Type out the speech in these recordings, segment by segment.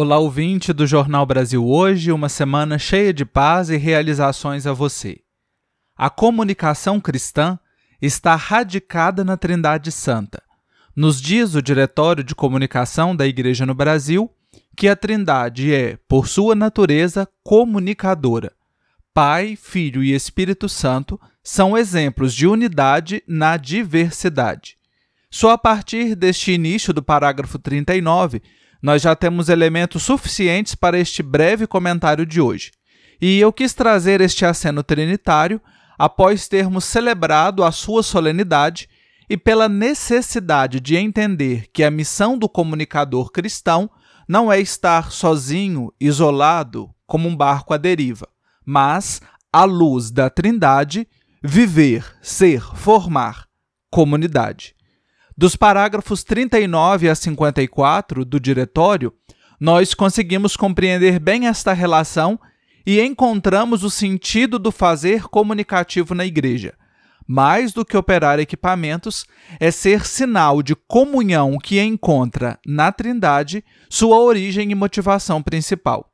Olá, ouvinte do Jornal Brasil Hoje, uma semana cheia de paz e realizações a você. A comunicação cristã está radicada na Trindade Santa. Nos diz o Diretório de Comunicação da Igreja no Brasil que a Trindade é, por sua natureza, comunicadora. Pai, Filho e Espírito Santo são exemplos de unidade na diversidade. Só a partir deste início do parágrafo 39 nós já temos elementos suficientes para este breve comentário de hoje. E eu quis trazer este aceno trinitário após termos celebrado a sua solenidade e pela necessidade de entender que a missão do comunicador cristão não é estar sozinho, isolado, como um barco à deriva, mas, à luz da Trindade, viver, ser, formar comunidade. Dos parágrafos 39 a 54 do diretório, nós conseguimos compreender bem esta relação e encontramos o sentido do fazer comunicativo na igreja. Mais do que operar equipamentos, é ser sinal de comunhão que encontra na Trindade sua origem e motivação principal.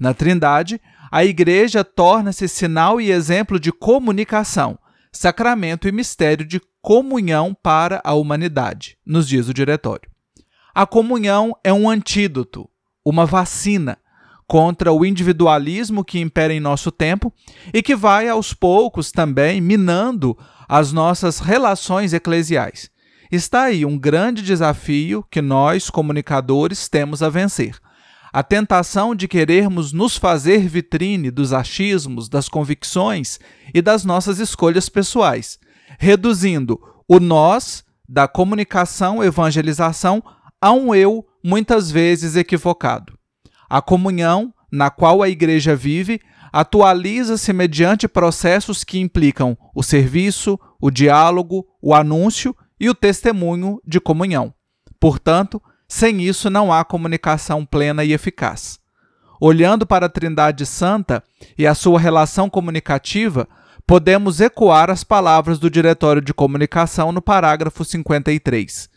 Na Trindade, a igreja torna-se sinal e exemplo de comunicação, sacramento e mistério de comunhão para a humanidade, nos diz o diretório. A comunhão é um antídoto, uma vacina contra o individualismo que impera em nosso tempo e que vai aos poucos também minando as nossas relações eclesiais. Está aí um grande desafio que nós, comunicadores, temos a vencer. A tentação de querermos nos fazer vitrine dos achismos, das convicções e das nossas escolhas pessoais reduzindo o nós da comunicação evangelização a um eu muitas vezes equivocado. A comunhão na qual a igreja vive atualiza-se mediante processos que implicam o serviço, o diálogo, o anúncio e o testemunho de comunhão. Portanto, sem isso não há comunicação plena e eficaz. Olhando para a Trindade Santa e a sua relação comunicativa, podemos ecoar as palavras do Diretório de Comunicação no parágrafo 53.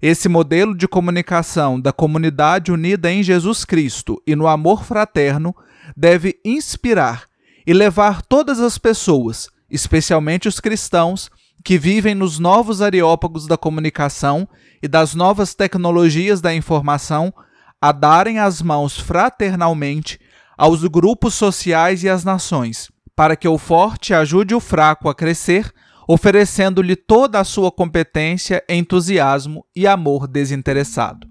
Esse modelo de comunicação da comunidade unida em Jesus Cristo e no amor fraterno deve inspirar e levar todas as pessoas, especialmente os cristãos, que vivem nos novos areópagos da comunicação e das novas tecnologias da informação, a darem as mãos fraternalmente aos grupos sociais e às nações para que o forte ajude o fraco a crescer, oferecendo-lhe toda a sua competência, entusiasmo e amor desinteressado.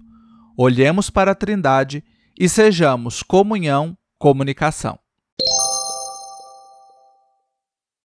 Olhemos para a Trindade e sejamos comunhão, comunicação.